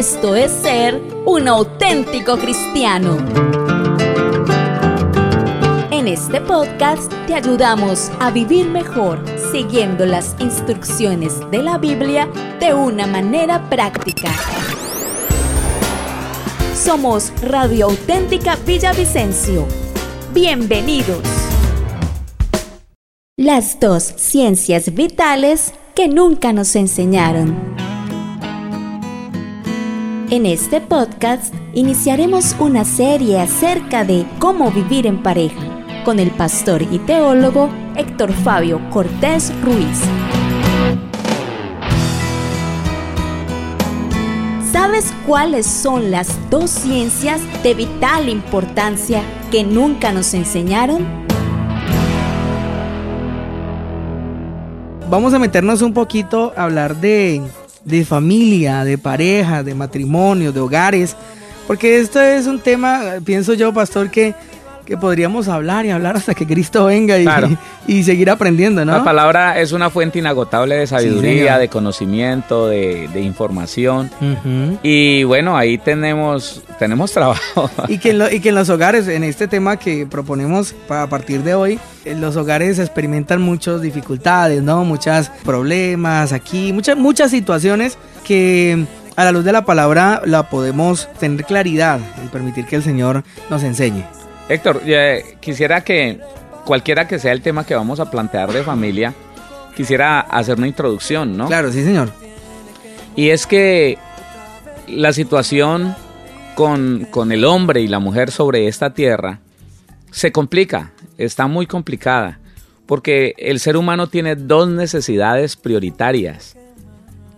Esto es ser un auténtico cristiano. En este podcast te ayudamos a vivir mejor siguiendo las instrucciones de la Biblia de una manera práctica. Somos Radio Auténtica Villavicencio. Bienvenidos. Las dos ciencias vitales que nunca nos enseñaron. En este podcast iniciaremos una serie acerca de cómo vivir en pareja con el pastor y teólogo Héctor Fabio Cortés Ruiz. ¿Sabes cuáles son las dos ciencias de vital importancia que nunca nos enseñaron? Vamos a meternos un poquito a hablar de, de familia, de pareja, de matrimonio, de hogares, porque esto es un tema, pienso yo, pastor, que que podríamos hablar y hablar hasta que Cristo venga y, y, seguir aprendiendo, ¿no? La palabra es una fuente inagotable de sabiduría, de conocimiento, de, información. Y bueno, ahí tenemos, tenemos trabajo. Y que, en y que en los hogares, en este tema que proponemos a partir de hoy, en los hogares experimentan muchas dificultades, ¿no? Muchos problemas aquí, muchas, muchas situaciones que a la luz de la palabra la podemos tener claridad y permitir que el Señor nos enseñe. Héctor, quisiera que cualquiera que sea el tema que vamos a plantear de familia, quisiera hacer una introducción, ¿no? Claro, sí, señor. Y es que la situación con, con el hombre y la mujer sobre esta tierra se complica, está muy complicada, porque el ser humano tiene dos necesidades prioritarias.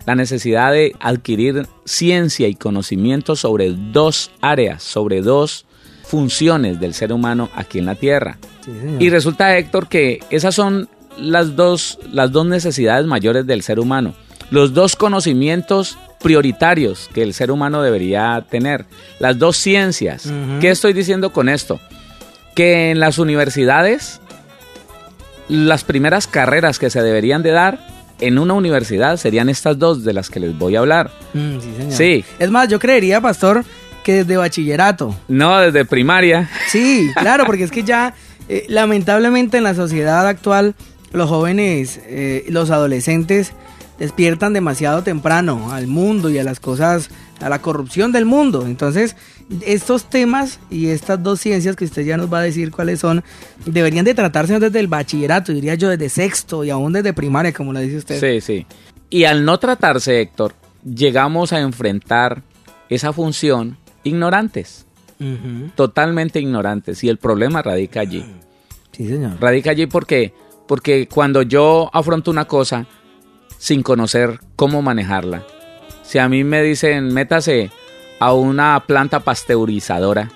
La necesidad de adquirir ciencia y conocimiento sobre dos áreas, sobre dos funciones del ser humano aquí en la Tierra. y resulta, Héctor, que esas son las dos, las dos necesidades mayores del ser humano. Los dos conocimientos prioritarios que el ser humano debería tener. Las dos ciencias. ¿Qué estoy diciendo con esto? Que en las universidades, las primeras carreras que se deberían de dar en una universidad serían estas dos de las que les voy a hablar. Mm, sí, sí. Es más, yo creería, pastor, que desde bachillerato. No, desde primaria. Sí, claro, porque es que ya, eh, lamentablemente en la sociedad actual, los jóvenes, eh, los adolescentes, despiertan demasiado temprano al mundo y a las cosas, a la corrupción del mundo. Entonces, estos temas y estas dos ciencias que usted ya nos va a decir cuáles son, deberían de tratarse desde el bachillerato, diría yo, desde sexto y aún desde primaria, como lo dice usted. Sí, sí. Y al no tratarse, Héctor, llegamos a enfrentar esa función ignorantes, totalmente ignorantes. Y el problema radica allí. Sí, señor. Radica allí porque, porque cuando yo afronto una cosa sin conocer cómo manejarla, si a mí me dicen, métase a una planta pasteurizadora,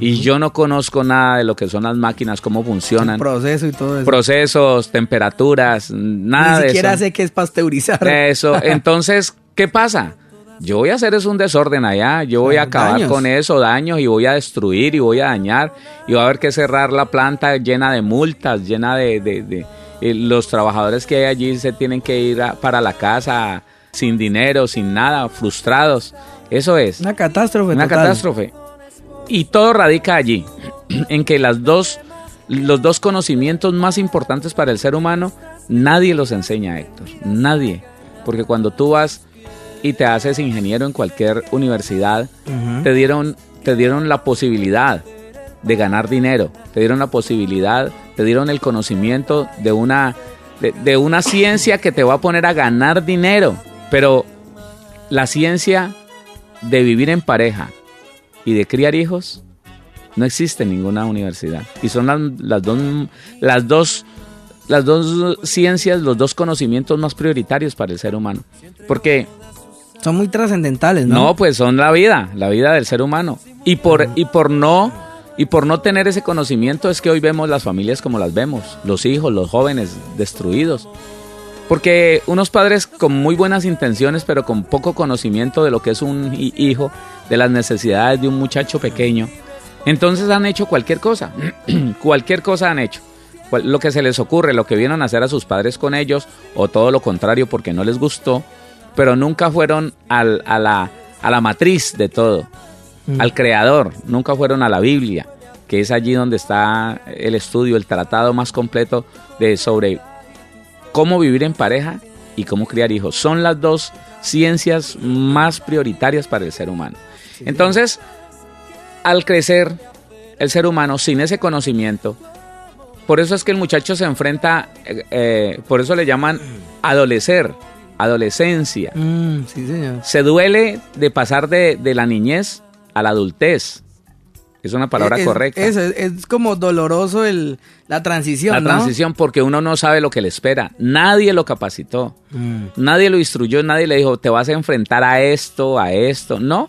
y yo no conozco nada de lo que son las máquinas, cómo funcionan. El proceso y todo eso. Procesos, temperaturas, nada de eso. Ni siquiera sé qué es pasteurizar. Eso. Entonces, ¿qué pasa? Yo voy a hacer es un desorden allá, yo voy a acabar con eso, daños, y voy a destruir y voy a dañar, y va a haber que cerrar la planta llena de multas, llena de... de, eh, los trabajadores que hay allí se tienen que ir para la casa sin dinero, sin nada, frustrados. Eso es. Una catástrofe. Una catástrofe. Y todo radica allí, en que las dos, los dos conocimientos más importantes para el ser humano, nadie los enseña, Héctor. Nadie. Porque cuando tú vas y te haces ingeniero en cualquier universidad, te, dieron, te dieron la posibilidad de ganar dinero, te dieron la posibilidad, te dieron el conocimiento de una, de, una ciencia que te va a poner a ganar dinero, pero la ciencia de vivir en pareja y de criar hijos no existe en ninguna universidad. Y son las, las, dos, las, dos, las dos ciencias, los dos conocimientos más prioritarios para el ser humano. Porque son muy trascendentales, ¿no? No, pues son la vida, la vida del ser humano. Y por, y por no y por no tener ese conocimiento es que hoy vemos las familias como las vemos, los hijos, los jóvenes destruidos. Porque unos padres con muy buenas intenciones, pero con poco conocimiento de lo que es un hijo, de las necesidades de un muchacho pequeño, entonces han hecho cualquier cosa, cualquier cosa han hecho. Lo que se les ocurre, lo que vieron a hacer a sus padres con ellos, o todo lo contrario porque no les gustó, pero nunca fueron a, la, a la matriz de todo, Mm. al creador, nunca fueron a la Biblia, que es allí donde está el estudio, el tratado más completo de sobre cómo vivir en pareja y cómo criar hijos. Son las dos ciencias más prioritarias para el ser humano. Entonces, al crecer el ser humano sin ese conocimiento, por eso es que el muchacho se enfrenta, eh, eh, por eso le llaman adolecer, adolescencia. Mm, sí, señor. Se duele de pasar de, de la niñez a la adultez. Es una palabra Es- correcta. Eso, es, es como doloroso el, la transición, la ¿no? transición porque uno no sabe lo que le espera. Nadie lo capacitó. Mm. Nadie lo instruyó, nadie le dijo, te vas a enfrentar a esto, a esto. No.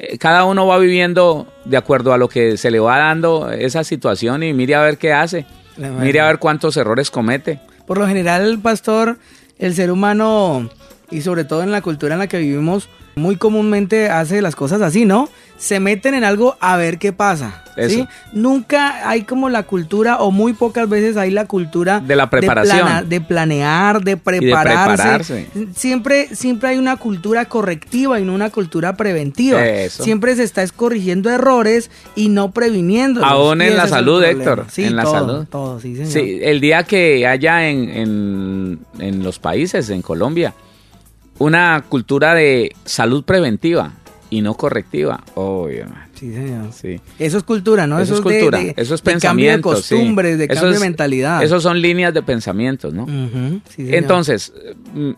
Eh, Cada uno va viviendo de acuerdo a lo que se le va dando esa situación y mire a ver qué hace. Mire a ver cuántos errores comete. Por lo general, pastor, el ser humano, y sobre todo en la cultura en la que vivimos, muy comúnmente hace las cosas así, ¿no? Se meten en algo a ver qué pasa. ¿sí? Nunca hay como la cultura, o muy pocas veces hay la cultura De la preparación. plana- De, planear, de prepararse. prepararse. Siempre, siempre hay una cultura correctiva y no una cultura preventiva. Eso. Siempre se está es corrigiendo errores y no previniendo. Aún en la salud, Héctor, Sí, en la todo, salud. todo, sí, señor. Sí, el día que haya en, en- en los países, en Colombia, una cultura de salud preventiva y no correctiva. Obvio, Sí, señor. sí. Eso es cultura, ¿no? eso es de- cultura, de- eso es de pensamiento. cambio de costumbres, de Eso cambio es- de mentalidad. Esos son líneas de pensamientos, ¿no? Sí. Entonces, mm,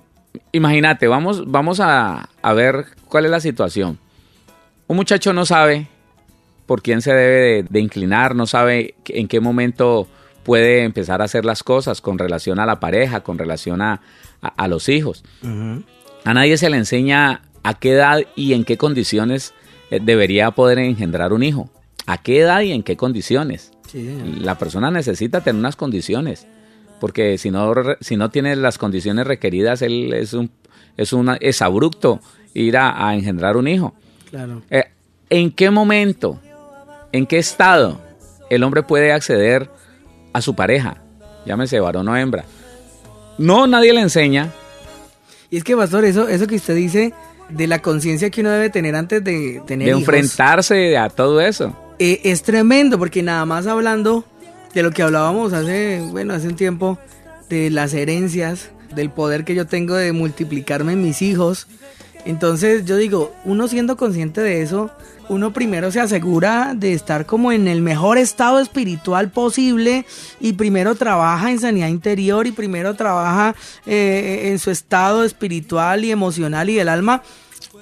imagínate, vamos, vamos a, a ver cuál es la situación. Un muchacho no sabe por quién se debe de, inclinar, no sabe en qué momento puede empezar a hacer las cosas con relación a la pareja, con relación a, a- a los hijos. A nadie se le enseña a qué edad y en qué condiciones eh, debería poder engendrar un hijo. ¿A qué edad y en qué condiciones? Sí. La persona necesita tener unas condiciones, porque si no, si no tiene las condiciones requeridas, él es un es una, es abrupto ir a, a engendrar un hijo. Claro. Eh, ¿En qué momento, en qué estado el hombre puede acceder a su pareja? Llámese varón o hembra. No, nadie le enseña. Y es que, pastor, eso, eso que usted dice de la conciencia que uno debe tener antes de tener de hijos, enfrentarse a todo eso. eh, es tremendo, porque nada más hablando de lo que hablábamos hace, bueno, hace un tiempo, de las herencias, del poder que yo tengo de multiplicarme en mis hijos. Entonces yo digo, uno siendo consciente de eso, uno primero se asegura de estar como en el mejor estado espiritual posible y primero trabaja en sanidad interior y primero trabaja eh, en su estado espiritual y emocional y del alma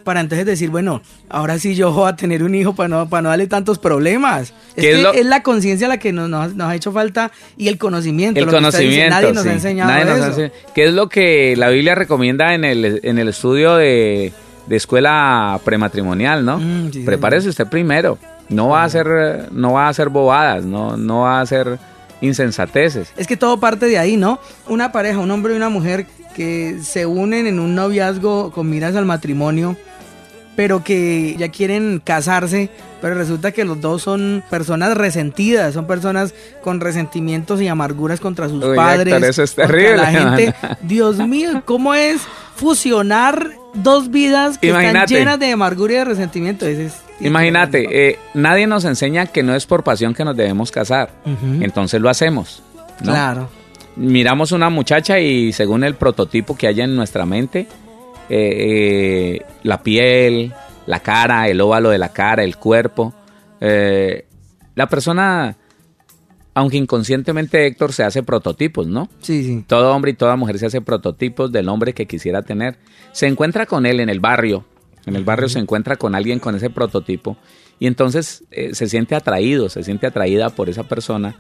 para entonces decir, bueno, ahora sí yo voy a tener un hijo para no, para no darle tantos problemas. Es, ¿Qué es que lo- es la conciencia la que nos, nos- nos ha hecho falta y el conocimiento. El conocimiento. nadie nos sí. ha enseñado Nadie nos ha eso. ¿Qué es lo que la Biblia recomienda en el, en el estudio de, de escuela prematrimonial, no? Mm, sí, Prepárese usted primero. No va a hacer, eh, no va a hacer bobadas, no, no va a hacer insensateces. Es que todo parte de ahí, ¿no? Una pareja, un hombre y una mujer que se unen en un noviazgo con miras al matrimonio, pero que ya quieren casarse, pero resulta que los dos son personas resentidas, son personas con resentimientos y amarguras contra sus Uy, padres. Héctor, eso es terrible, La gente. Dios mío, ¿cómo es fusionar dos vidas que están llenas de amargura y de resentimiento? Ese es- Imagínate, eh, nadie nos enseña que no es por pasión que nos debemos casar. Entonces lo hacemos. ¿no? Claro. miramos una muchacha y según el prototipo que haya en nuestra mente, eh, eh, la piel, la cara, el óvalo de la cara, el cuerpo, eh, la persona, aunque inconscientemente Héctor se hace prototipos, ¿no? Sí, sí. Todo hombre y toda mujer se hace prototipos del hombre que quisiera tener. Se encuentra con él en el barrio. En el barrio se encuentra con alguien con ese prototipo. Y entonces eh, se siente atraído, se siente atraída por esa persona.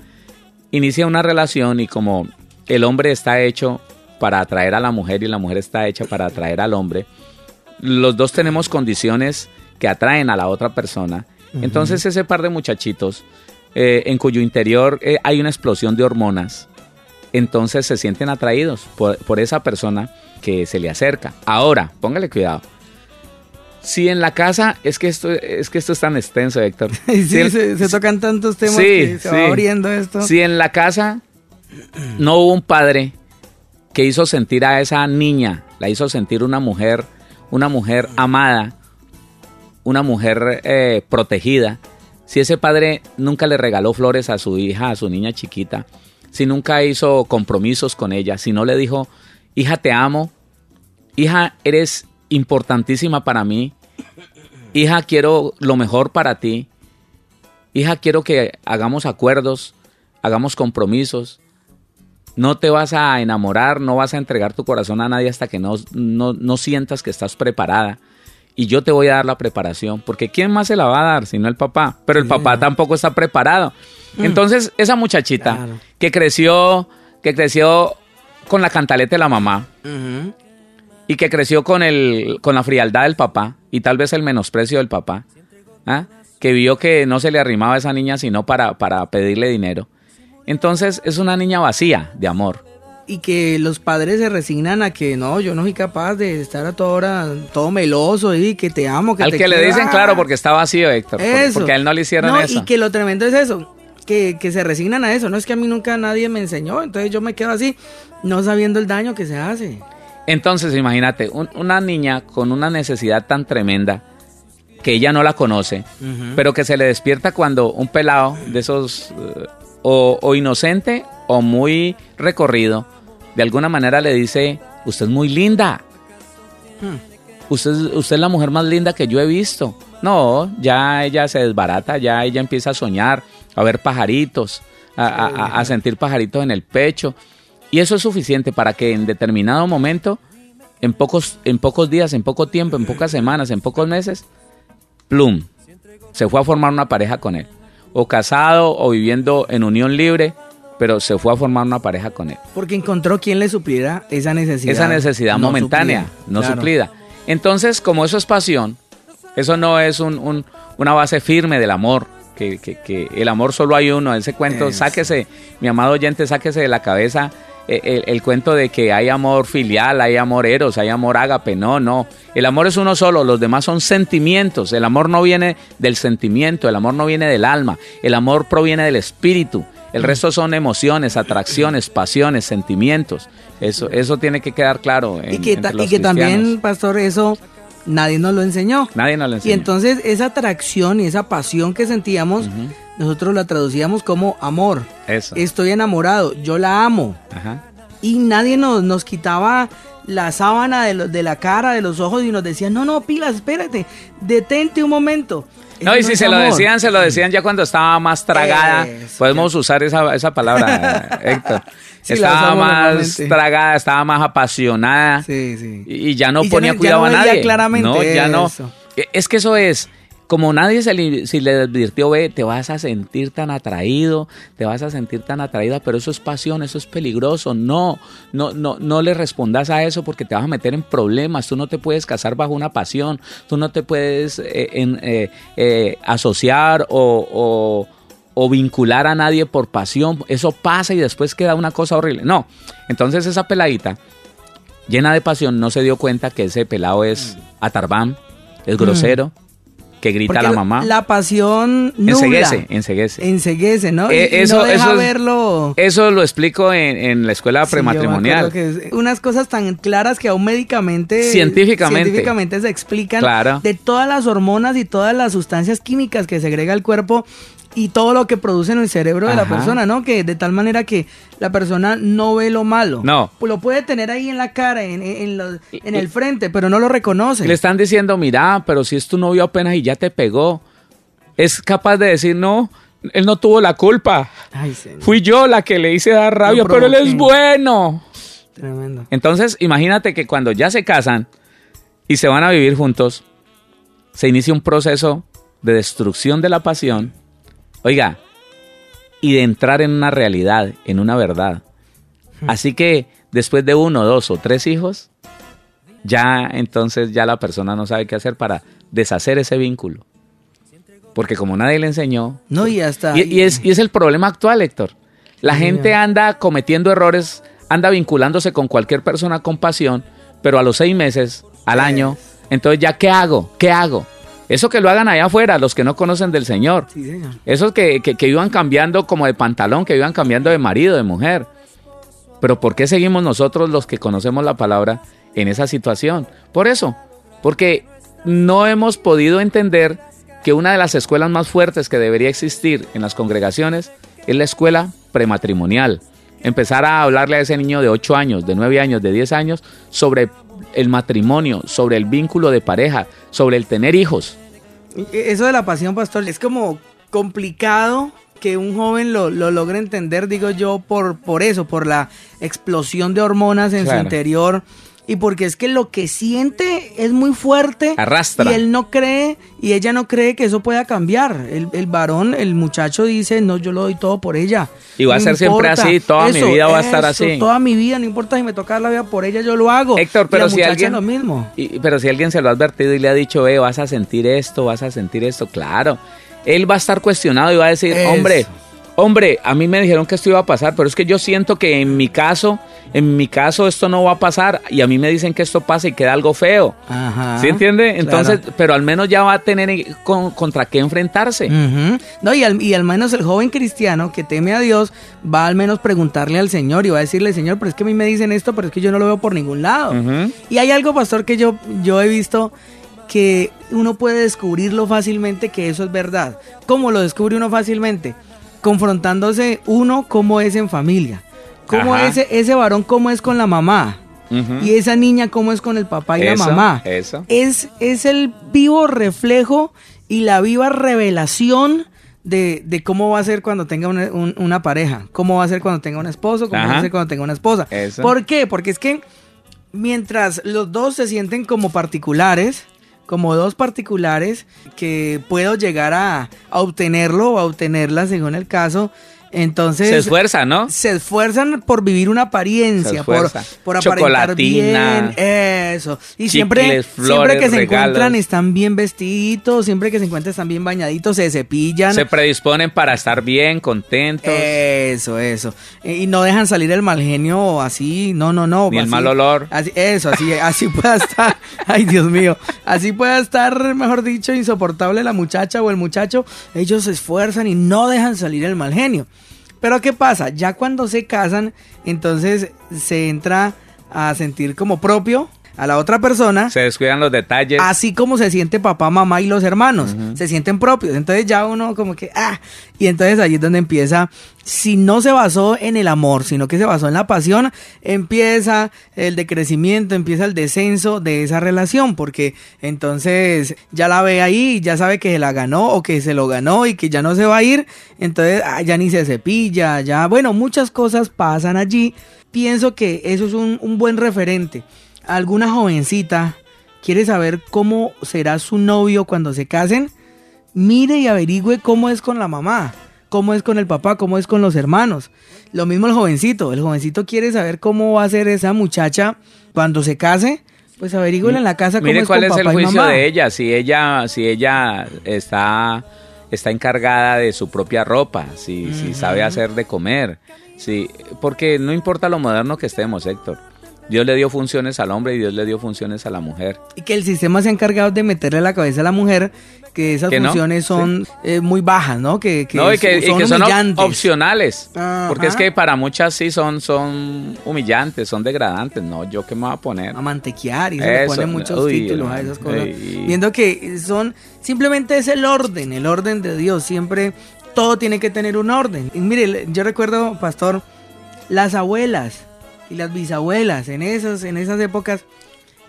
Inicia una relación y como el hombre está hecho para atraer a la mujer y la mujer está hecha para atraer al hombre, los dos tenemos condiciones que atraen a la otra persona. Entonces ese par de muchachitos, eh, en cuyo interior eh, hay una explosión de hormonas, entonces se sienten atraídos por, por esa persona que se le acerca. Ahora, póngale cuidado. Si en la casa, es que esto es, que esto es tan extenso, Héctor. Sí, Si se, se tocan tantos temas Sí, que se va abriendo esto. Si en la casa no hubo un padre que hizo sentir a esa niña, la hizo sentir una mujer, una mujer amada, una mujer eh, protegida, si ese padre nunca le regaló flores a su hija, a su niña chiquita, si nunca hizo compromisos con ella, si no le dijo, hija, te amo, hija, eres importantísima para mí, hija, quiero lo mejor para ti, hija, quiero que hagamos acuerdos, hagamos compromisos, no te vas a enamorar, no vas a entregar tu corazón a nadie hasta que no, no, sientas que estás preparada. Y yo te voy a dar la preparación, porque ¿quién más se la va a dar sino el papá? Pero el papá tampoco está preparado. Mm. Entonces, esa muchachita que creció, que creció con la cantaleta de la mamá y que creció con, el, con la frialdad del papá y tal vez el menosprecio del papá, ¿ah? que vio que no se le arrimaba a esa niña sino para, para pedirle dinero entonces es una niña vacía de amor. Y que los padres se resignan a que no, yo no soy capaz de estar a toda hora todo meloso y que te amo. Que Al que le dicen, claro, porque está vacío, Héctor. Porque a él no le hicieron eso. Y que lo tremendo es eso, que, se resignan a eso. No es que a mí nunca nadie me enseñó, entonces yo me quedo así, no sabiendo el daño que se hace. Entonces, imagínate, una niña con una necesidad tan tremenda que ella no la conoce, pero que se le despierta cuando un pelado de esos eh, o, inocente o muy recorrido, de alguna manera le dice, usted es muy linda. Hmm. Usted, usted es la mujer más linda que yo he visto. No, ya ella se desbarata, ya ella empieza a soñar, a ver pajaritos, a, sentir pajaritos en el pecho. Y eso es suficiente para que en determinado momento, en pocos, en pocos días, en poco tiempo, en pocas semanas, en pocos meses, plum, se fue a formar una pareja con él o casado o viviendo en unión libre, pero se fue a formar una pareja con él. Porque encontró quien le supliera esa necesidad. Esa necesidad momentánea, no suplida. Entonces, como eso es pasión, eso no es un, una base firme del amor, que, que, el amor solo hay uno. Ese cuento, sáquese, mi amado oyente, sáquese de la cabeza eh, el, cuento de que hay amor filial, hay amor eros, hay amor ágape. No, no. El amor es uno solo, los demás son sentimientos. El amor no viene del sentimiento, el amor no viene del alma, el amor proviene del espíritu. El resto son emociones, atracciones, pasiones, sentimientos. Eso, eso tiene que quedar claro. y que, y que también, pastor, eso nadie nos lo enseñó. Nadie nos lo enseñó. Y entonces esa atracción y esa pasión que sentíamos, nosotros la traducíamos como amor. Eso. Estoy enamorado, yo la amo. Ajá. Y nadie nos, nos quitaba la sábana de, de la cara, de los ojos y nos decía, no, no, pilas, espérate, detente un momento. No, y si se lo decían, se lo decían ya cuando estaba más tragada. Podemos usar esa, esa palabra, Héctor. estaba más tragada, estaba más apasionada. Sí, sí. Y, ya no ponía cuidado a nadie. Claramente no, ya no. Es que eso es como nadie se le, si le advirtió, ve, te vas a sentir tan atraído, te vas a sentir tan atraída, pero eso es pasión, eso es peligroso. No, no, no, no le respondas a eso porque te vas a meter en problemas. Tú no te puedes casar bajo una pasión, tú no te puedes eh, eh, eh, asociar o, o vincular a nadie por pasión. Eso pasa y después queda una cosa horrible. No, entonces esa peladita llena de pasión no se dio cuenta que ese pelado es atarbán, es grosero, que grita la mamá. La pasión nula. Enseguece, enseguece. Enseguece, ¿no? Eh, eso, no deja verlo. Eso lo explico en, la escuela prematrimonial. Que unas cosas tan claras que aún médicamente... Científicamente. Científicamente se explican. De todas las hormonas y todas las sustancias químicas que segrega el cuerpo y todo lo que produce en el cerebro de la persona, ¿no? Que de tal manera que la persona no ve lo malo. No. Lo puede tener ahí en la cara, en, en, el frente, pero no lo reconoce. Le están diciendo, mira, pero si es tu novio apenas y ya te pegó. Es capaz de decir, no, él no tuvo la culpa. Fui yo la que le hice dar rabia, pero él es bueno. Tremendo. Entonces, imagínate que cuando ya se casan y se van a vivir juntos, se inicia un proceso de destrucción de la pasión Oiga, y de entrar en una realidad, en una verdad. Así que después de uno, dos o tres hijos, ya entonces ya la persona no sabe qué hacer para deshacer ese vínculo. Porque como nadie le enseñó. No, y hasta. Y, es, y es el problema actual, Héctor. La gente anda cometiendo errores, anda vinculándose con cualquier persona con pasión, pero a los seis meses, al año, entonces ya, ¿qué hago? ¿Qué hago? Eso que lo hagan allá afuera, los que no conocen del Señor. Esos que, que, iban cambiando como de pantalón, que iban cambiando de marido, de mujer. Pero ¿por qué seguimos nosotros los que conocemos la palabra en esa situación? Por eso, porque no hemos podido entender que una de las escuelas más fuertes que debería existir en las congregaciones es la escuela prematrimonial. Empezar a hablarle a ese niño de 8 años, de 9 años, de 10 años sobre el matrimonio, sobre el vínculo de pareja, sobre el tener hijos. Eso de la pasión, pastor, es como complicado que un joven lo, logre entender, digo yo, por, por eso, por la explosión de hormonas en su interior y porque es que lo que siente es muy fuerte. Arrastra. Y él no cree, y ella no cree que eso pueda cambiar. El, varón, el muchacho dice, no, yo lo doy todo por ella. Y va a ser siempre así, toda mi vida va a estar así. Toda mi vida, no importa si me toca la vida por ella, yo lo hago. Héctor, pero si alguien... lo mismo. pero si alguien se lo ha advertido y le ha dicho, eh, vas a sentir esto, vas a sentir esto, claro. Él va a estar cuestionado y va a decir, hombre hombre, a mí me dijeron que esto iba a pasar, pero es que yo siento que en mi caso, en mi caso esto no va a pasar y a mí me dicen que esto pasa y queda algo feo. Ajá, ¿Sí entiende? Entonces, pero al menos ya va a tener contra qué enfrentarse. No, y al, y al menos el joven cristiano que teme a Dios va al menos preguntarle al Señor y va a decirle, Señor, pero es que a mí me dicen esto, pero es que yo no lo veo por ningún lado. Y hay algo, pastor, que yo, yo he visto que uno puede descubrirlo fácilmente que eso es verdad. ¿Cómo lo descubre uno fácilmente? Confrontándose uno cómo es en familia, cómo ese, ese varón cómo es con la mamá. Y esa niña cómo es con el papá y la mamá. Eso. Es, es el vivo reflejo y la viva revelación de, cómo va a ser cuando tenga una, pareja, cómo va a ser cuando tenga un esposo, cómo va a ser cuando tenga una esposa. ¿Por qué? Porque es que mientras los dos se sienten como particulares, como dos particulares que puedo llegar a, obtenerlo o a obtenerla según el caso. Entonces. Se esfuerzan, ¿no? Se esfuerzan por vivir una apariencia, por, por aparentar bien. Eso. Y siempre, siempre que se encuentran están bien vestiditos, siempre que se encuentran están bien bañaditos, se cepillan. Se predisponen para estar bien, contentos. Eso, eso. Y no dejan salir el mal genio así, no, no, no. Ni el mal olor. Así, eso, así, así pueda estar. Ay, Dios mío. Así pueda estar, mejor dicho, insoportable la muchacha o el muchacho. Ellos se esfuerzan y no dejan salir el mal genio. Pero ¿qué pasa? Ya cuando se casan, entonces se entra a sentir como propio a la otra persona. Se descuidan los detalles. Así como se siente papá, mamá y los hermanos. Se sienten propios. Entonces ya uno como que, ah. Y entonces ahí es donde empieza, si no se basó en el amor, sino que se basó en la pasión, empieza el decrecimiento, empieza el descenso de esa relación. Porque entonces ya la ve ahí, ya sabe que se la ganó o que se lo ganó y que ya no se va a ir. Entonces ah, ya ni se cepilla, ya, bueno, muchas cosas pasan allí. Pienso que eso es un, un buen referente alguna jovencita quiere saber cómo será su novio cuando se casen, mire y averigüe cómo es con la mamá, cómo es con el papá, cómo es con los hermanos. Lo mismo el jovencito, el jovencito quiere saber cómo va a ser esa muchacha cuando se case. Pues averigüen en la casa cómo Mire es cuál es el juicio de ella, si ella, si ella está, está encargada de su propia ropa, si, si sabe hacer de comer, si, porque no importa lo moderno que estemos, Héctor Dios le dio funciones al hombre y Dios le dio funciones a la mujer. Y que el sistema se ha encargado de meterle la cabeza a la mujer que esas funciones son eh, muy bajas, ¿no? Que, no, y que, son, opcionales. Porque es que para muchas sí son, son humillantes, son degradantes. No, yo qué me voy a poner. A mantequear y se le ponen muchos títulos a esas cosas. Viendo que son, simplemente es el orden, el orden de Dios. Siempre todo tiene que tener un orden. Y mire, yo recuerdo, pastor, las abuelas y las bisabuelas en esas, en esas épocas,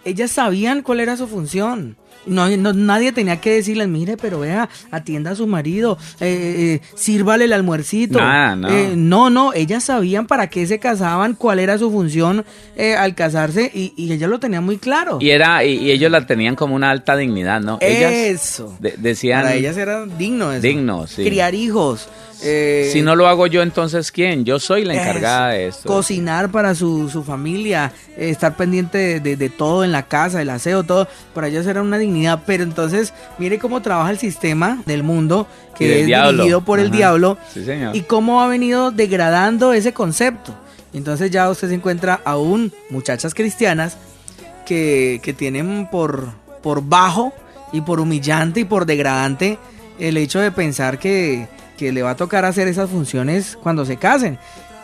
ellas sabían cuál era su función. No, nadie tenía que decirles, mire, pero vea, atienda a su marido, eh, eh sírvale el almuercito. no. Eh, no, no, ellas sabían para qué se casaban, cuál era su función eh, al casarse y, y, ellas lo tenían muy claro. Y era y, ellos la tenían como una alta dignidad, ¿no? Ellas eso. decían. Para ellas era digno eso. Digno, sí. Criar hijos. Eh, si no lo hago yo, entonces ¿quién? Yo soy la encargada de esto. Cocinar para su, familia, eh, estar pendiente de, todo en la casa, el aseo, todo. Para ellos era una dignidad. Pero entonces, mire cómo trabaja el sistema del mundo, que es dirigido por el diablo. Y cómo ha venido degradando ese concepto. Entonces ya usted se encuentra aún muchachas cristianas que, que tienen por, por bajo y por humillante y por degradante el hecho de pensar que que le va a tocar hacer esas funciones cuando se casen.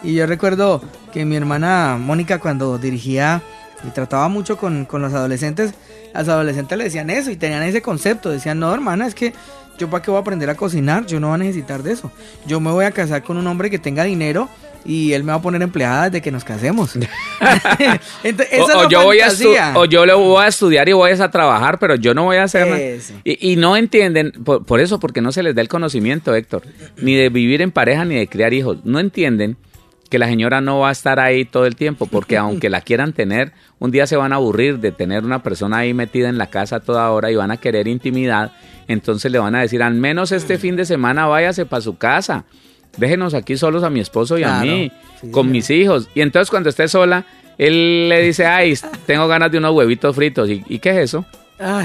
Y yo recuerdo que mi hermana Mónica cuando dirigía y trataba mucho con, los adolescentes, las adolescentes le decían eso y tenían ese concepto. Decían, no, hermana, es que yo para qué voy a aprender a cocinar, yo no voy a necesitar de eso. Yo me voy a casar con un hombre que tenga dinero y él me va a poner empleada desde que nos casemos. Entonces, o, yo voy a o yo le voy a estudiar y voy a trabajar, pero yo no voy a hacer nada. Y, no entienden, por, eso, porque no se les da el conocimiento, Héctor, ni de vivir en pareja ni de criar hijos. No entienden que la señora no va a estar ahí todo el tiempo, porque aunque la quieran tener, un día se van a aburrir de tener una persona ahí metida en la casa toda hora y van a querer intimidad, entonces le van a decir, al menos este fin de semana váyase para su casa déjenos aquí solos a mi esposo y a mí, con mis hijos. Y entonces cuando esté sola, él le dice, ay, tengo ganas de unos huevitos fritos. ¿Y, qué es eso?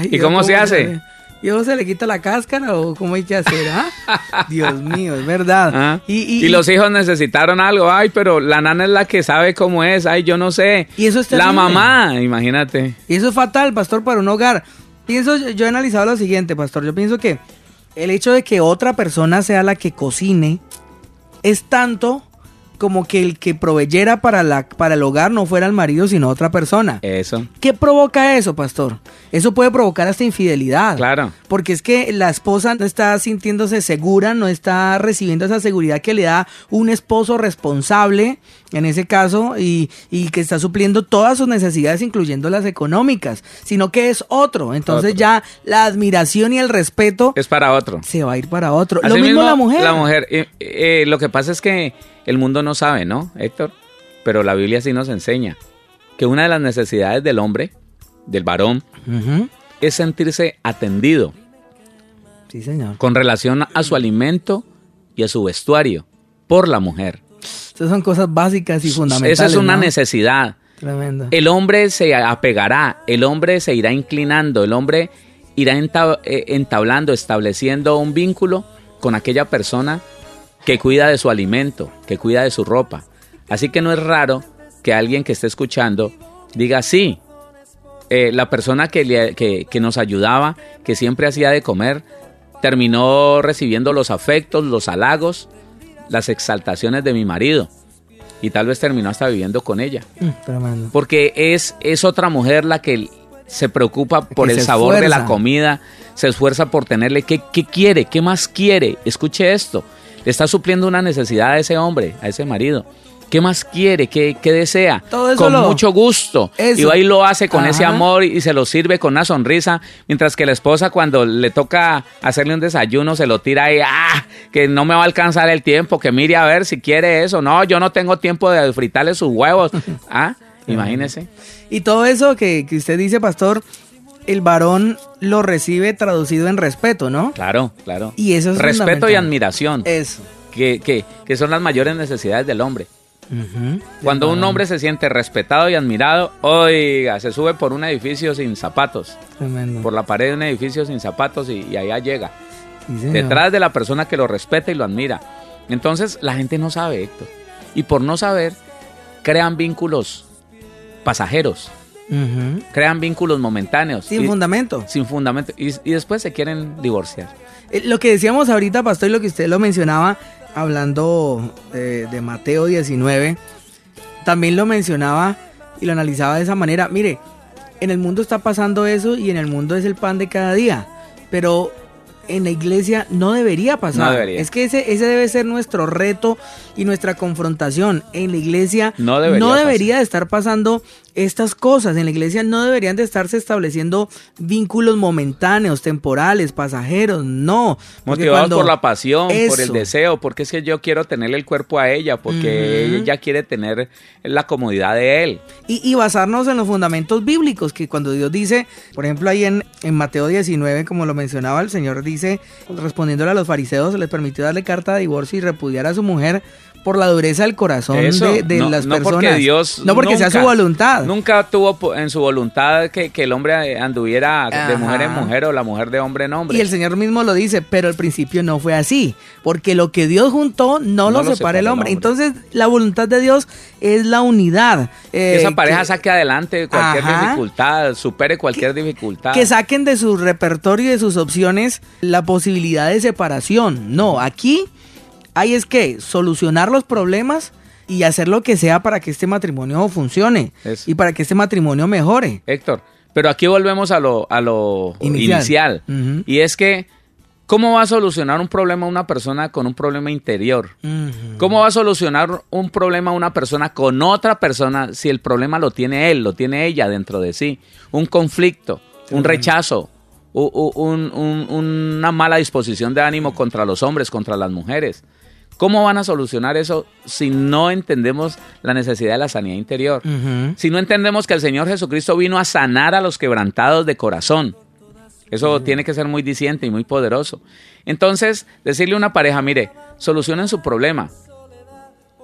¿Y cómo se hace? ¿Y cómo se le quita la cáscara o cómo hay que hacer? Ah? Dios mío, es verdad. Ah. Y, los hijos necesitaron algo. Ay, pero la nana es la que sabe cómo es. Ay, yo no sé. Y eso es La mamá, imagínate. Y eso es fatal, pastor, para un hogar. Pienso, yo he analizado lo siguiente, pastor. Yo pienso que el hecho de que otra persona sea la que cocine es tanto como que el que proveyera para, la, para el hogar no fuera el marido, sino otra persona. Eso. ¿Qué provoca eso, pastor? Eso puede provocar hasta infidelidad. Claro. Porque es que la esposa no está sintiéndose segura, no está recibiendo esa seguridad que le da un esposo responsable, en ese caso, y, y que está supliendo todas sus necesidades, incluyendo las económicas, sino que es otro. Entonces ya la admiración y el respeto... Es para otro. Se va a ir para otro. lo mismo, la mujer. La mujer. Eh, eh, lo que pasa es que el mundo no sabe, ¿no, Héctor? Pero la Biblia sí nos enseña que una de las necesidades del hombre, del varón, es sentirse atendido. Sí, señor. Con relación a su alimento y a su vestuario por la mujer. Estas son cosas básicas y fundamentales. Esa es una necesidad. Tremendo. El hombre se apegará, el hombre se irá inclinando, el hombre irá eh, entablando, estableciendo un vínculo con aquella persona que cuida de su alimento, que cuida de su ropa. Así que no es raro que alguien que esté escuchando diga, sí, eh, la persona que, que, nos ayudaba, que siempre hacía de comer, terminó recibiendo los afectos, los halagos, las exaltaciones de mi marido. Y tal vez terminó hasta viviendo con ella. Mm, Porque es, es otra mujer la que se preocupa por el sabor de la comida, se esfuerza por tenerle. ¿Qué, ¿Qué quiere? ¿Qué más quiere? Escuche esto está supliendo una necesidad a ese hombre, a ese marido. ¿Qué más quiere? ¿Qué, desea? con mucho gusto. Y ahí lo hace con ese amor y se lo sirve con una sonrisa. Mientras que la esposa cuando le toca hacerle un desayuno se lo tira ahí, ¡ah! Que no me va a alcanzar el tiempo, que mire a ver si quiere eso. No, yo no tengo tiempo de fritarle sus huevos. ¿Ah? Imagínese. Y todo eso que, que usted dice, pastor, el varón lo recibe traducido en respeto, ¿no? Claro, claro. Y eso es Respeto y admiración. Eso. Que, que, son las mayores necesidades del hombre. Cuando un hombre se siente respetado y admirado, oiga, se sube por un edificio sin zapatos. Tremendo. Por la pared de un edificio sin zapatos y, allá llega. Detrás de la persona que lo respeta y lo admira. Entonces la gente no sabe, Héctor. Y por no saber, crean vínculos pasajeros. Crean vínculos momentáneos. Sin fundamento. Sin fundamento. Y, después se quieren divorciar. Eh, lo que decíamos ahorita, Pastor, y lo que usted lo mencionaba, hablando de, de Mateo 19, también lo mencionaba y lo analizaba de esa manera. Mire, en el mundo está pasando eso y en el mundo es el pan de cada día. Pero en la iglesia no debería pasar. Es que ese, ese debe ser nuestro reto y nuestra confrontación. En la iglesia no debería, estar pasando estas cosas. En la iglesia no deberían de estarse estableciendo vínculos momentáneos, temporales, pasajeros. No. Motivados por la pasión, por el deseo, porque es que yo quiero tenerle el cuerpo a ella, porque ella quiere tener la comodidad de él. Y, basarnos en los fundamentos bíblicos, que cuando Dios dice, por ejemplo, ahí en, en Mateo 19, como lo mencionaba, el Señor dice, respondiéndole a los fariseos, se les permitió darle carta de divorcio y repudiar a su mujer por la dureza del corazón de, las personas. No porque Dios. No porque sea su voluntad. Nunca tuvo en su voluntad que, el hombre anduviera de mujer en mujer o la mujer de hombre en hombre. Y el Señor mismo lo dice, pero al principio no fue así. Porque lo que Dios juntó no, lo, separa el hombre. Entonces, la voluntad de Dios es la unidad. que esa eh, pareja saque adelante cualquier dificultad, supere cualquier dificultad. Que saquen de su repertorio y de sus opciones la posibilidad de separación. No, aquí hay es que solucionar los problemas y hacer lo que sea para que este matrimonio funcione y para que este matrimonio mejore. Héctor, Pero aquí volvemos a lo, a lo inicial. Y es que, ¿cómo va a solucionar un problema una persona con un problema interior? ¿Cómo va a solucionar un problema una persona con otra persona si el problema lo tiene él, lo tiene ella dentro de sí? Un conflicto, un rechazo, una mala disposición de ánimo contra los hombres, contra las mujeres. ¿Cómo van a solucionar eso si no entendemos la necesidad de la sanidad interior? Si no entendemos que el Señor Jesucristo vino a sanar a los quebrantados de corazón. Eso tiene que ser muy diciente y muy poderoso. Entonces, decirle a una pareja, mire, solucionen su problema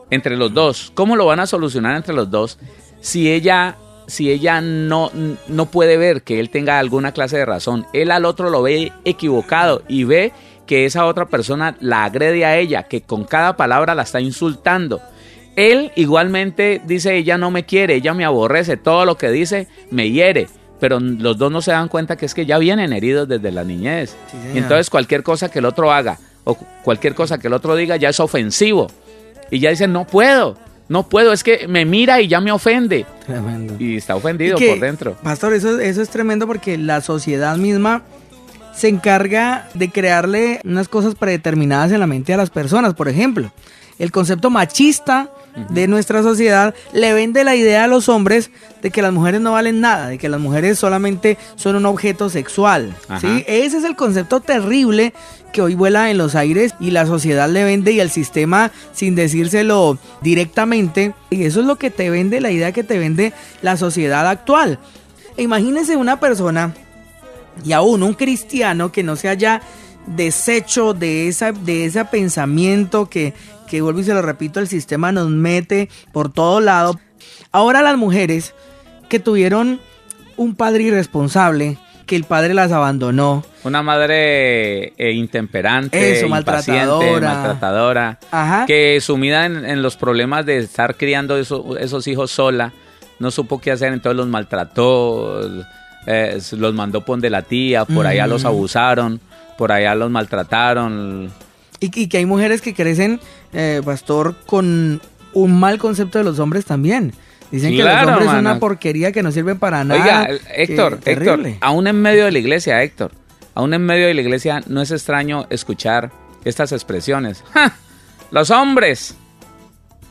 entre los dos. ¿Cómo lo van a solucionar entre los dos si ella si ella no, no puede ver que él tenga alguna clase de razón? Él al otro lo ve equivocado y ve que esa otra persona la agrede a ella, que con cada palabra la está insultando. Él igualmente dice, ella no me quiere, ella me aborrece, todo lo que dice me hiere, pero los dos no se dan cuenta que es que ya vienen heridos desde la niñez. y entonces cualquier cosa que el otro haga o cualquier cosa que el otro diga ya es ofensivo. Y ya dicen, no puedo, no puedo, es que me mira y ya me ofende. Tremendo. Y está ofendido por dentro. Pastor, eso, eso es tremendo porque la sociedad misma se encarga de crearle unas cosas predeterminadas en la mente a las personas. Por ejemplo, el concepto machista de nuestra sociedad le vende la idea a los hombres de que las mujeres no valen nada, de que las mujeres solamente son un objeto sexual. ¿sí? Ese es el concepto terrible que hoy vuela en los aires y la sociedad le vende y el sistema sin decírselo directamente. Y eso es lo que te vende, la idea que te vende la sociedad actual. Imagínense una persona y aún un cristiano que no se haya deshecho de, esa, de ese pensamiento que, que, vuelvo y se lo repito, el sistema nos mete por todo lado. Ahora las mujeres que tuvieron un padre irresponsable, que el padre las abandonó. Una madre eh, intemperante, maltratadora. maltratadora, que sumida en, los problemas de estar criando esos hijos sola, no supo qué hacer, entonces los maltrató eh, los mandó por de la tía, por allá los abusaron, por allá los maltrataron. Y, que hay mujeres que crecen, eh, pastor, con un mal concepto de los hombres también. Dicen que los hombres son una porquería que no sirven para nada. Oiga, Héctor, Héctor, aún en medio de la iglesia, Héctor, aún en medio de la iglesia no es extraño escuchar estas expresiones. Los hombres,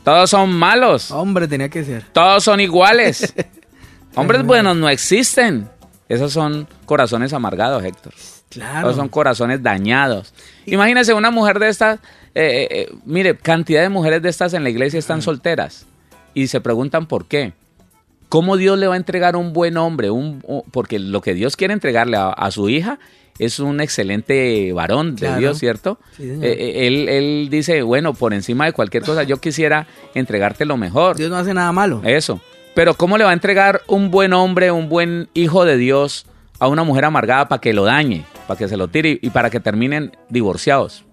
todos son malos. Hombre, tenía que ser. Todos son iguales. hombres buenos no existen. Esos son corazones amargados, Héctor. Claro. Esos son corazones dañados. Imagínese una mujer de estas, eh, eh, eh, mire, cantidad de mujeres de estas en la iglesia están solteras y se preguntan por qué. ¿Cómo Dios le va a entregar un buen hombre? Un, porque lo que Dios quiere entregarle a, su hija es un excelente varón de Dios, ¿cierto? él, él, dice, bueno, por encima de cualquier cosa, yo quisiera entregarte lo mejor. Dios no hace nada malo. Eso. Pero ¿cómo le va a entregar un buen hombre, un buen hijo de Dios a una mujer amargada para que lo dañe, para que se lo tire y para que terminen divorciados?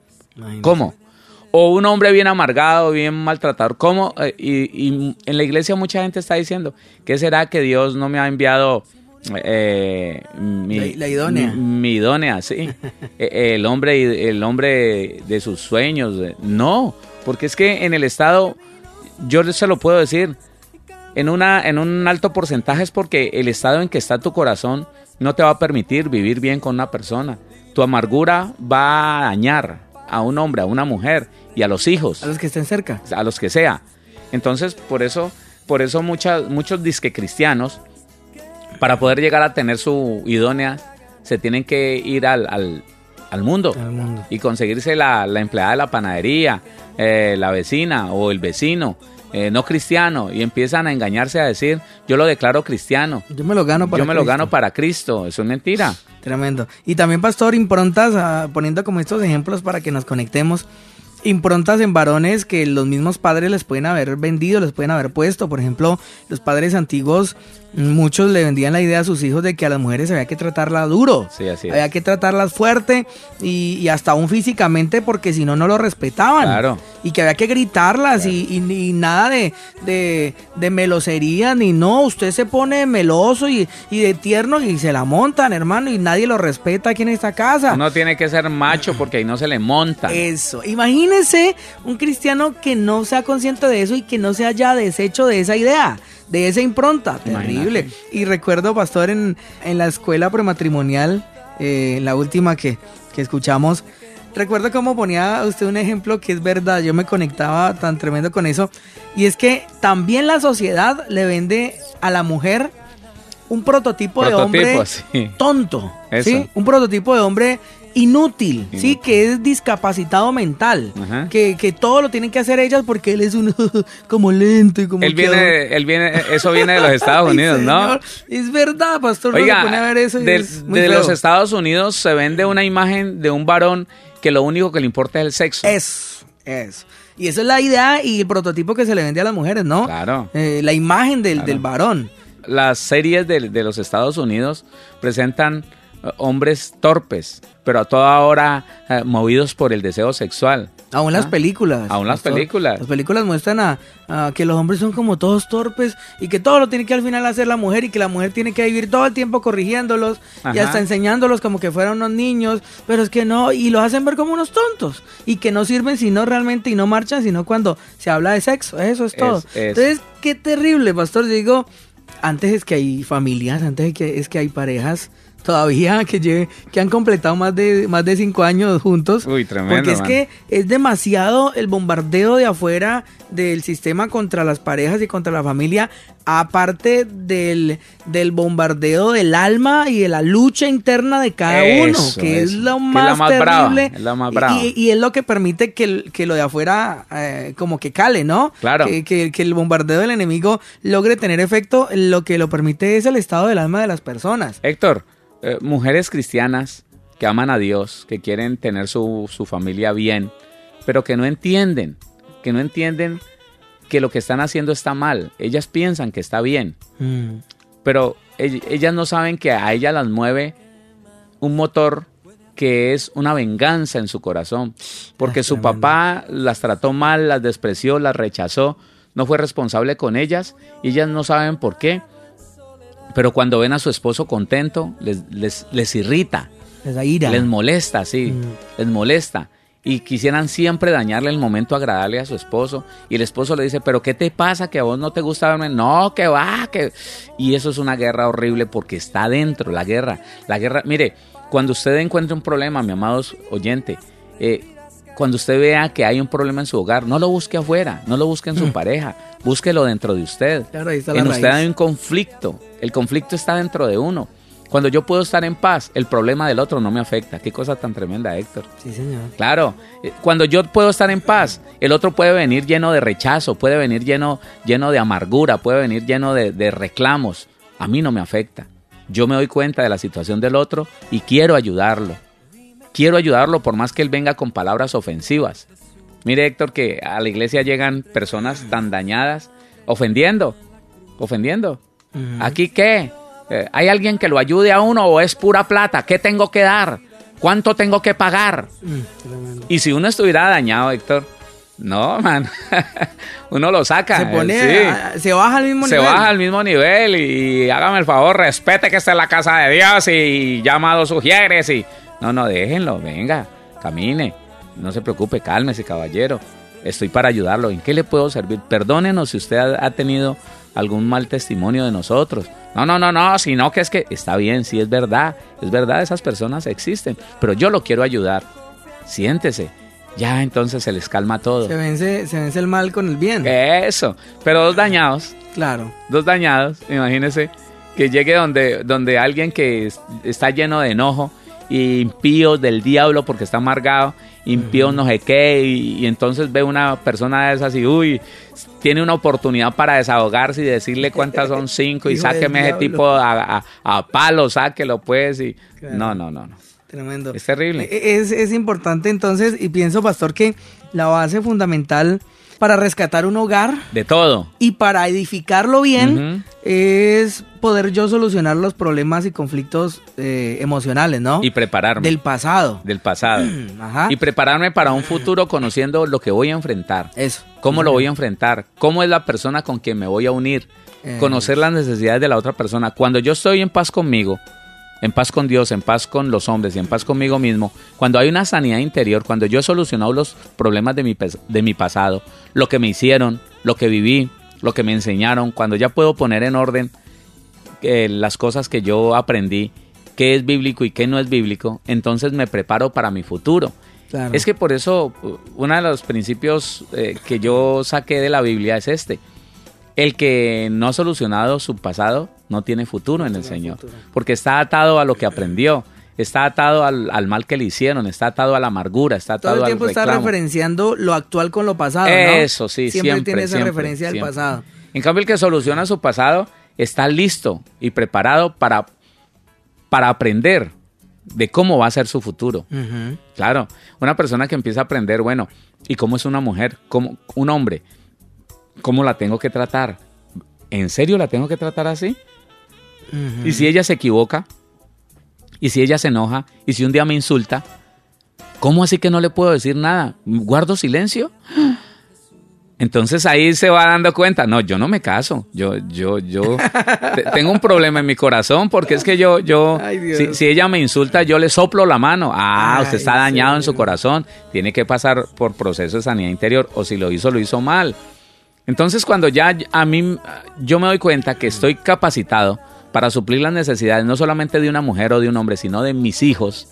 ¿Cómo? O un hombre bien amargado, bien maltratado. ¿Cómo? Eh, y, en la iglesia mucha gente está diciendo, ¿qué será que Dios no me ha enviado eh, mi, la, idónea. Mi, idónea, sí. E, el, hombre, el hombre de sus sueños. No, porque es que en el Estado, yo se lo puedo decir, en, una, en un alto porcentaje es porque el estado en que está tu corazón no te va a permitir vivir bien con una persona. Tu amargura va a dañar a un hombre, a una mujer y a los hijos. A los que estén cerca. A los que sea. Entonces, por eso, por eso muchas, muchos disque cristianos, para poder llegar a tener su idónea, se tienen que ir al, al, mundo, y conseguirse la, empleada de la panadería, eh, la vecina o el vecino eh, no cristiano y empiezan a engañarse a decir yo lo declaro cristiano. Yo me lo gano para Yo me lo gano para Cristo. Eso es mentira. Tremendo. Y también, pastor, improntas, ah, poniendo como estos ejemplos para que nos conectemos improntas en varones que los mismos padres les pueden haber vendido, les pueden haber puesto. Por ejemplo, los padres antiguos, muchos le vendían la idea a sus hijos de que a las mujeres había que tratarlas duro, sí, así había que tratarlas fuerte y, hasta aún físicamente porque si no, no lo respetaban. Claro. Y que había que gritarlas y, nada de, de, de, melosería, ni no, usted se pone meloso y, y, de tierno y se la montan, hermano, y nadie lo respeta aquí en esta casa. Uno tiene que ser macho porque ahí no se le monta. Eso, imagínese un cristiano que no sea consciente de eso y que no se haya deshecho de esa idea de esa impronta. Terrible. Y recuerdo, pastor, en, en la escuela prematrimonial, eh, la última que, que escuchamos, recuerdo cómo ponía usted un ejemplo que es verdad, yo me conectaba tan tremendo con eso, y es que también la sociedad le vende a la mujer un prototipo, de hombre tonto, ¿sí? un prototipo de hombre inútil, sí, que es discapacitado mental, que, que, todo lo tienen que hacer ellas porque él es un como lento y como él viene, él viene, eso viene de los Estados Unidos, ¿no? Es verdad, pastor. Oiga, pone a ver eso de, de los Estados Unidos se vende una imagen de un varón que lo único que le importa es el sexo. Es, es. Y esa es la idea y el prototipo que se le vende a las mujeres, ¿no? Claro. Eh, la imagen del, del varón. Las series de, de los Estados Unidos presentan hombres torpes, pero a toda hora eh, movidos por el deseo sexual. Aún las ¿Ah? películas. Aún las películas. Las películas muestran a, que los hombres son como todos torpes y que todo lo tiene que al final hacer la mujer y que la mujer tiene que vivir todo el tiempo corrigiéndolos y hasta enseñándolos como que fueran unos niños, pero es que no, y los hacen ver como unos tontos y que no sirven sino realmente y no marchan sino cuando se habla de sexo, eso es todo. Entonces, qué terrible, pastor, digo, antes es que hay familias, antes es que, es que hay parejas todavía que que han completado más de más de cinco años juntos. Uy, tremendo. Porque es que es demasiado el bombardeo de afuera del sistema contra las parejas y contra la familia, aparte del, del bombardeo del alma y de la lucha interna de cada uno, que es lo más, terrible. Y, es lo que permite que, que lo de afuera eh, como que cale, ¿no? Claro. Que, que el bombardeo del enemigo logre tener efecto, lo que lo permite es el estado del alma de las personas. Héctor, eh, mujeres cristianas que aman a Dios, que quieren tener su, familia bien, pero que no entienden, que no entienden que lo que están haciendo está mal. Ellas piensan que está bien, mm. pero ellas no saben que a ellas las mueve un motor que es una venganza en su corazón, porque su papá las trató mal, las despreció, las rechazó, no fue responsable con ellas y ellas no saben por qué pero cuando ven a su esposo contento, les, les, irrita. Les da ira. Les molesta, sí, mm. les molesta. Y quisieran siempre dañarle el momento agradable a su esposo. Y el esposo le dice, pero ¿qué te pasa? ¿Que a vos no te gusta verme? No, que va, que... Y eso es una guerra horrible porque está dentro, la guerra. La guerra, mire, cuando usted encuentre un problema, mi amados oyente, eh, cuando usted vea que hay un problema en su hogar, no lo busque afuera, no lo busque en su mm. pareja, búsquelo dentro de usted. en usted hay un conflicto, el conflicto está dentro de uno. Cuando yo puedo estar en paz, el problema del otro no me afecta. Qué cosa tan tremenda, Héctor. Sí, señor. Claro, eh, cuando yo puedo estar en paz, el otro puede venir lleno de rechazo, puede venir lleno, lleno de amargura, puede venir lleno de, de reclamos. A mí no me afecta. Yo me doy cuenta de la situación del otro y quiero ayudarlo quiero ayudarlo por más que él venga con palabras ofensivas. Mire Héctor que a la iglesia llegan personas tan dañadas, ofendiendo, ofendiendo. ¿Aquí qué? Eh, ¿Hay alguien que lo ayude a uno o es pura plata? ¿Qué tengo que dar? ¿Cuánto tengo que pagar? Mm, y si uno estuviera dañado, Héctor, no, man. Uno lo saca. Se pone, se baja al mismo nivel. Se baja al mismo nivel y, hágame el favor, respete que esta es la casa de Dios y llama a dos sugieres y no, no, déjenlo, venga, camine. No se preocupe, cálmese, caballero. Estoy para ayudarlo. ¿En qué le puedo servir? Perdónenos si usted ha, tenido algún mal testimonio de nosotros. No, no, no, no, sino que es que está bien, sí es verdad, es verdad, esas personas existen, pero yo lo quiero ayudar. Siéntese. Ya entonces se les calma todo. Se vence, se vence el mal con el bien. Eso. Pero dos dañados. Claro. Dos dañados, imagínese que llegue donde, donde alguien que está lleno de enojo impíos del diablo porque está amargado, impíos no sé qué, y, entonces ve una persona de esas y uy, tiene una oportunidad para desahogarse y decirle cuántas son cinco y sáqueme ese tipo a, a, palo, sáquelo pues y no, no, no, no. Tremendo. Es terrible. E, es, es importante entonces, y pienso, pastor, que la base fundamental para rescatar un hogar. De todo. Y para edificarlo bien es poder yo solucionar los problemas y conflictos eh, emocionales, ¿no? Y prepararme. Del pasado. Del pasado. Ajá. Y prepararme para un futuro conociendo lo que voy a enfrentar. Eso. ¿Cómo lo voy a enfrentar? ¿Cómo es la persona con quien me voy a unir? Eh. Conocer las necesidades de la otra persona. Cuando yo estoy en paz conmigo, en paz con Dios, en paz con los hombres y en paz conmigo mismo, cuando hay una sanidad interior, cuando yo he solucionado los problemas de mi, de mi pasado, lo que me hicieron, lo que viví, lo que me enseñaron, cuando ya puedo poner en orden eh, las cosas que yo aprendí, qué es bíblico y qué no es bíblico, entonces me preparo para mi futuro. Es que por eso uno de los principios eh, que yo saqué de la Biblia es este. El que no ha solucionado su pasado no tiene futuro en el Señor, porque está atado a lo que aprendió está atado al, mal que le hicieron, está atado a la amargura, está atado Todo el tiempo está referenciando lo actual con lo pasado, Eso, sí, siempre. Siempre tiene esa referencia del pasado. En cambio, el que soluciona su pasado está listo y preparado para, para aprender de cómo va a ser su futuro. Claro, una persona que empieza a aprender, bueno, ¿y cómo es una mujer? ¿Cómo, un hombre? ¿Cómo la tengo que tratar? ¿En serio la tengo que tratar así? ¿Y si ella se equivoca? Y si ella se enoja, y si un día me insulta, ¿cómo así que no le puedo decir nada? ¿Guardo silencio? Entonces ahí se va dando cuenta, no, yo no me caso, yo, yo, yo tengo un problema en mi corazón porque es que yo, yo, si, ella me insulta, yo le soplo la mano, ah, usted está dañado en su corazón, tiene que pasar por proceso de sanidad interior o si lo hizo, lo hizo mal. Entonces cuando ya a mí, yo me doy cuenta que estoy capacitado para suplir las necesidades no solamente de una mujer o de un hombre, sino de mis hijos,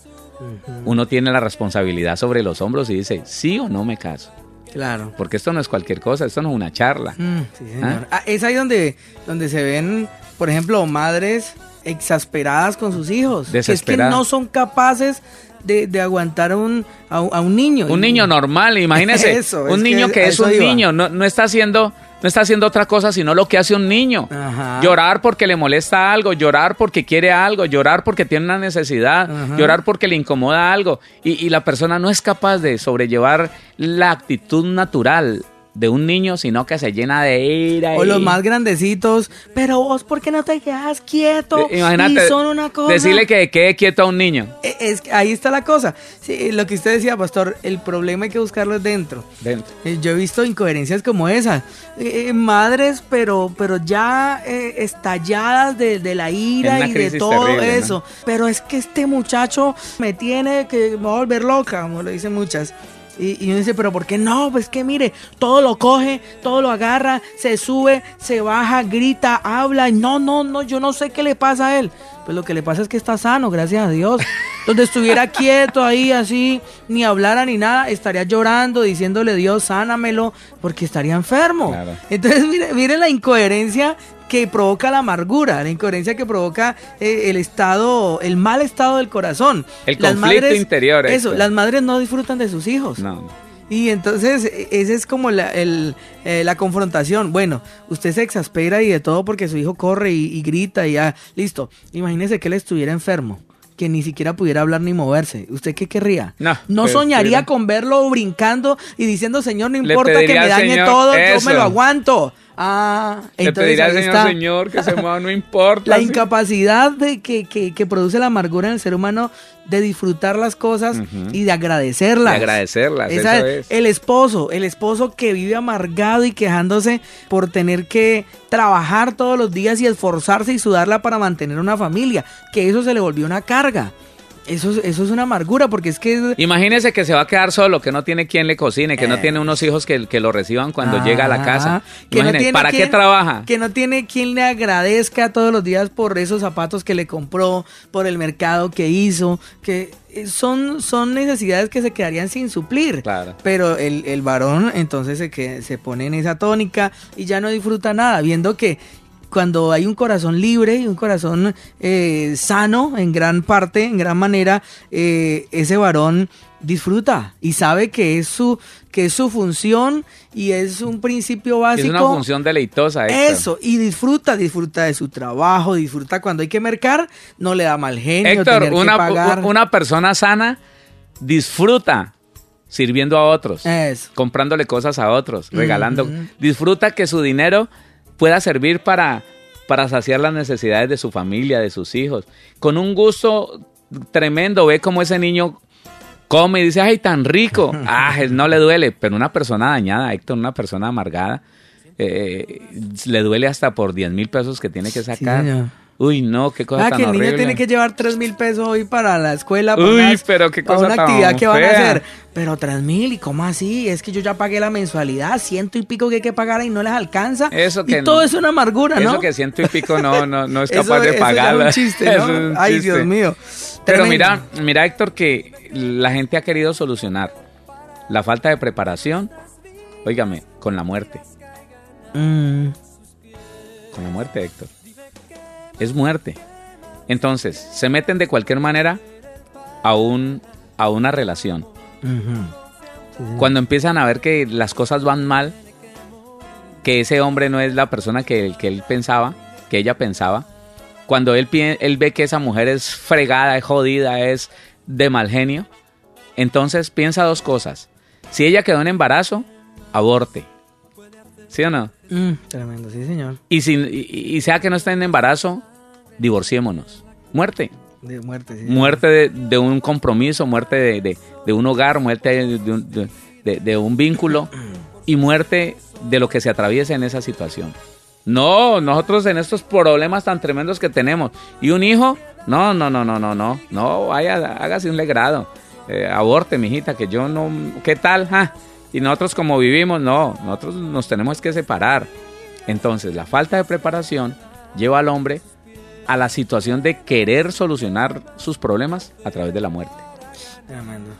uno tiene la responsabilidad sobre los hombros y dice, sí o no me caso. Claro. Porque esto no es cualquier cosa, esto no es una charla. Mm, ¿Ah? Ah, es ahí donde, donde se ven, por ejemplo, madres exasperadas con sus hijos. Que es que no son capaces de, aguantar a un, a, un niño. Un niño normal, imagínese. un niño que, es un niño, no, no está haciendo no está haciendo otra cosa sino lo que hace un niño. Llorar porque le molesta algo, llorar porque quiere algo, llorar porque tiene una necesidad, llorar porque le incomoda algo. Y, y, la persona no es capaz de sobrellevar la actitud natural de un niño, sino que se llena de ira. O los más grandecitos, pero vos, ¿por qué no te quedas quieto? Eh, imagínate, son una cosa. Decirle que quede quieto a un niño. Eh, es, ahí está la cosa. Sí, lo que usted decía, pastor, el problema hay que buscarlo dentro. Dentro. Eh, yo he visto incoherencias como esa. madres, pero, pero ya estalladas de, la ira y de todo eso. Pero es que este muchacho me tiene que me va a volver loca, como lo dicen muchas. Y, uno dice, pero ¿por qué no? Pues que mire, todo lo coge, todo lo agarra, se sube, se baja, grita, habla. Y no, no, no, yo no sé qué le pasa a él. Pues lo que le pasa es que está sano, gracias a Dios. Donde estuviera quieto ahí así, ni hablara ni nada, estaría llorando, diciéndole Dios, sánamelo, porque estaría enfermo. Entonces, mire, mire la incoherencia que provoca la amargura, la incoherencia que provoca eh, el estado, el mal estado del corazón. El conflicto interior. Eso, las madres no disfrutan de sus hijos. No. Y entonces, e, esa es como la, el, eh, la confrontación. Bueno, usted se exaspera y de todo porque su hijo corre y, grita y ya, listo. Imagínese que él estuviera enfermo que ni siquiera pudiera hablar ni moverse. ¿Usted qué querría? No, no pues, soñaría con verlo brincando y diciendo, Señor, no importa que me dañe todo, yo me lo aguanto. Ah, Le entonces al Señor, Señor, que se mueva, no importa. La incapacidad de que, que, produce la amargura en el ser humano de disfrutar las cosas y de agradecerlas. De agradecerlas, eso es. El esposo, el esposo que vive amargado y quejándose por tener que trabajar todos los días y esforzarse y sudarla para mantener una familia, que eso se le volvió una carga. Eso, eso es una amargura porque es que... Imagínese que se va a quedar solo, que no tiene quien le cocine, que no tiene unos hijos que, que lo reciban cuando llega a la casa. Que no tiene ¿Para qué trabaja? Que no tiene quien le agradezca todos los días por esos zapatos que le compró, por el mercado que hizo, que son, son necesidades que se quedarían sin suplir. Claro. Pero el, el varón entonces se, que, se pone en esa tónica y ya no disfruta nada, viendo que cuando hay un corazón libre y un corazón eh, sano en gran parte, en gran manera, eh, ese varón disfruta y sabe que es su que es su función y es un principio básico. Es una función deleitosa. Eso, y disfruta, disfruta de su trabajo, disfruta cuando hay que mercar, no le da mal genio. Héctor, una, una persona sana disfruta sirviendo a otros, comprándole cosas a otros, regalando. Disfruta que su dinero pueda servir para, para saciar las necesidades de su familia, de sus hijos. Con un gusto tremendo, ve cómo ese niño come y dice, ay, tan rico. Ah, no le duele, pero una persona dañada, Héctor, una persona amargada, eh, le duele hasta por 10 mil pesos que tiene que sacar. Uy, no, qué cosa Ah, tan que el niño tiene que llevar tres mil pesos hoy para la escuela. para Uy, unas- pero qué para cosa una tan actividad que van a hacer. Pero tres mil, ¿y cómo así? Es que yo ya pagué la mensualidad, ciento y pico que hay que pagar y no les alcanza. Eso y que- todo es una amargura, ¿no? Eso que ciento y pico no, no, no es Eso- capaz de eso ya es pagarla. un chiste, ¿no? Eso es un Ay, chiste. Dios mío. Pero Tremendo. mira, mira Héctor, que la gente ha querido solucionar la falta de preparación, óigame, con la muerte. Mm, Con la muerte, Héctor. Es muerte. Entonces, se meten de cualquier manera a, un, a una relación. Cuando empiezan a ver que las cosas van mal, que ese hombre no es la persona que, que él pensaba, que ella pensaba, cuando él, él ve que esa mujer es fregada, es jodida, es de mal genio, entonces piensa dos cosas. Si ella quedó en embarazo, aborte. ¿Sí o no? Mm, tremendo, sí, señor. Y, si, y, y sea que no está en embarazo, divorciémonos. Muerte. De muerte, sí. Muerte de, de un compromiso, muerte de, de- de un hogar, muerte de, un, de vínculo y muerte de lo que se atraviesa en esa situación. No, nosotros en estos problemas tan tremendos que tenemos. ¿Y un hijo? No, no, no, no, no, no. No, vaya, hágase un legrado. Eh, aborte, mijita, que yo no... ¿Qué tal? ja? Y nosotros como vivimos, no, nosotros nos tenemos que separar. Entonces, la falta de preparación lleva al hombre a la situación de querer solucionar sus problemas a través de la muerte. Tremendo.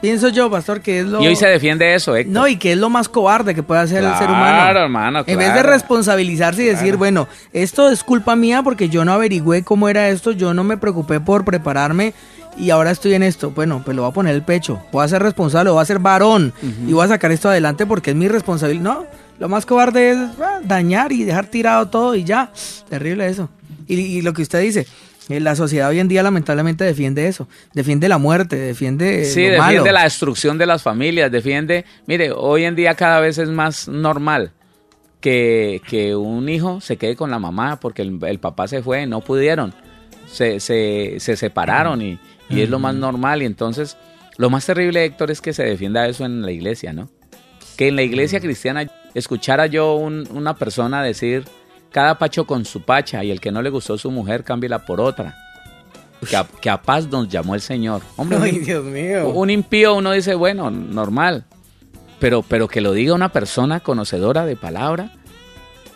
Pienso yo, pastor, que es lo... Y hoy se defiende eso, Héctor. No, y que es lo más cobarde que puede hacer el ser humano. Claro, hermano, En vez de responsabilizarse y decir, bueno, esto es culpa mía porque yo no averigüé cómo era esto, yo no me preocupé por prepararme y ahora estoy en esto. Bueno, pues lo voy a poner el pecho, voy a ser responsable, voy a ser varón y voy a sacar esto adelante porque es mi responsabilidad. No, lo más cobarde es ah, dañar y dejar tirado todo y ya. Terrible eso. Y, y lo que usted dice, eh, la sociedad hoy en día lamentablemente defiende eso, defiende la muerte, defiende Sí, lo defiende malo. la destrucción de las familias, defiende, mire, hoy en día cada vez es más normal que, que un hijo se quede con la mamá porque el, el papá se fue, no pudieron, se, se, se separaron y, y es lo más normal y entonces lo más terrible, Héctor, es que se defienda eso en la iglesia, ¿no? Que en la iglesia cristiana escuchara yo un- una persona decir, cada pacho con su pacha y el que no le gustó su mujer, cámbiela por otra. Que a, que a paz nos llamó el Señor. Hombre, un- Ay, Dios mío. un impío uno dice, bueno, normal. Pero, pero que lo diga una persona conocedora de palabra,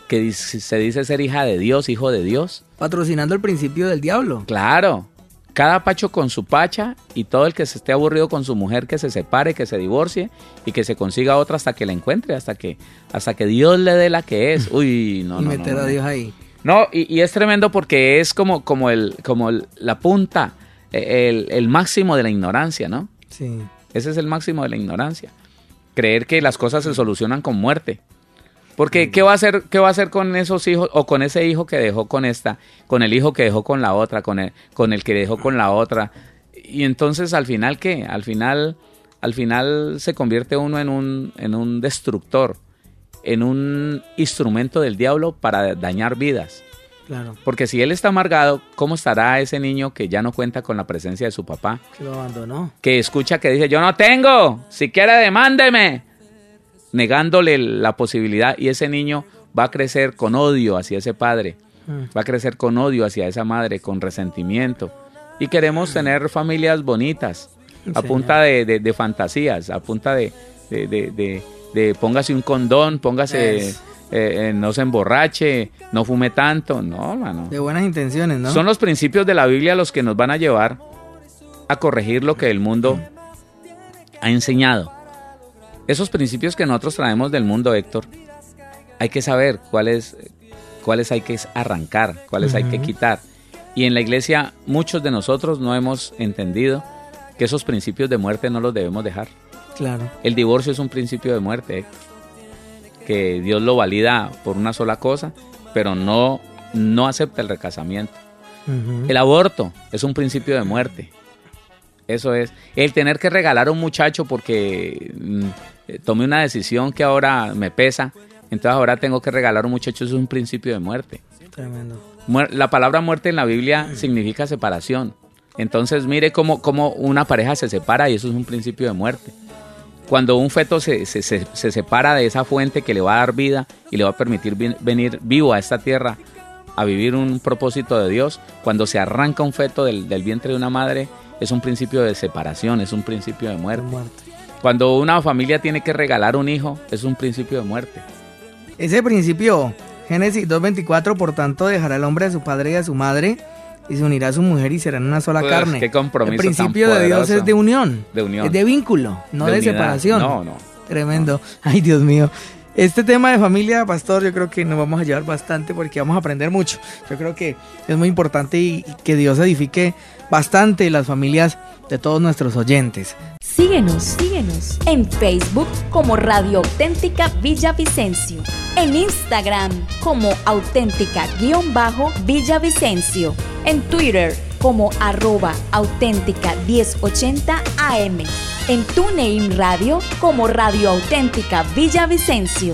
que dice- se dice ser hija de Dios, hijo de Dios. Patrocinando el principio del diablo. Claro. Cada pacho con su pacha y todo el que se esté aburrido con su mujer que se separe, que se divorcie y que se consiga otra hasta que la encuentre, hasta que, hasta que Dios le dé la que es. Uy, no, y no, meter no, a. Dios ahí. No, y, y es tremendo porque es como, como, el, como el- la punta, el, el máximo de la ignorancia, ¿no? Sí. Ese es el máximo de la ignorancia. Creer que las cosas se solucionan con muerte. Porque ¿qué va a hacer qué va a hacer con esos hijos o con ese hijo que dejó con esta, con el hijo que dejó con la otra, con el con el que dejó con la otra? Y entonces al final qué? Al final al final se convierte uno en un en un destructor, en un instrumento del diablo para dañar vidas. Claro, Porque si él está amargado, ¿cómo estará ese niño que ya no cuenta con la presencia de su papá? que lo abandonó. que escucha que dice, yo no tengo, si quiere demándeme, negándole la posibilidad y ese niño va a crecer con odio hacia ese padre, Mm. va a crecer con odio hacia esa madre, con resentimiento. Y queremos tener familias bonitas, a punta de, de- de fantasías, a punta de, de, póngase un condón, póngase, eh, eh, no se emborrache, no fume tanto, no, mano. De buenas intenciones, ¿no? Son los principios de la Biblia los que nos van a llevar a corregir lo que el mundo ha enseñado. Esos principios que nosotros traemos del mundo, Héctor, hay que saber cuáles, cuáles hay que arrancar, cuáles hay que quitar. Y en la iglesia muchos de nosotros no hemos entendido que esos principios de muerte no los debemos dejar. Claro. El divorcio es un principio de muerte, Héctor, que Dios lo valida por una sola cosa, pero no, no acepta el recasamiento. El aborto es un principio de muerte. Eso es. El tener que regalar a un muchacho porque mm, eh, tomé una decisión que ahora me pesa, entonces ahora tengo que regalar a un muchacho, eso es un principio de muerte. Tremendo. Muer- la palabra muerte en la Biblia significa separación. Entonces mire cómo, cómo una pareja se separa y eso es un principio de muerte. Cuando un feto se, se- se- se separa de esa fuente que le va a dar vida y le va a permitir vi- venir vivo a esta tierra a vivir un propósito de Dios. Cuando se arranca un feto del, del vientre de una madre, es un principio de separación, es un principio de muerte. Cuando una familia tiene que regalar un hijo, es un principio de muerte. Ese principio, Génesis 2.24, por tanto dejará el hombre a su padre y a su madre y se unirá a su mujer y serán una sola Pues, carne. qué compromiso El principio tan de Dios es de unión, De unión. es de vínculo, no de, separación. No, no. Tremendo. Ay, Dios mío. Este tema de familia, pastor, yo creo que nos vamos a llevar bastante porque vamos a aprender mucho. Yo creo que es muy importante y, y que Dios edifique bastante las familias de todos nuestros oyentes. Síguenos, síguenos en Facebook como Radio Auténtica Villavicencio, en Instagram como auténtica-villavicencio, en Twitter como arroba auténtica 1080 AM, en TuneIn Radio como Radio Auténtica Villavicencio.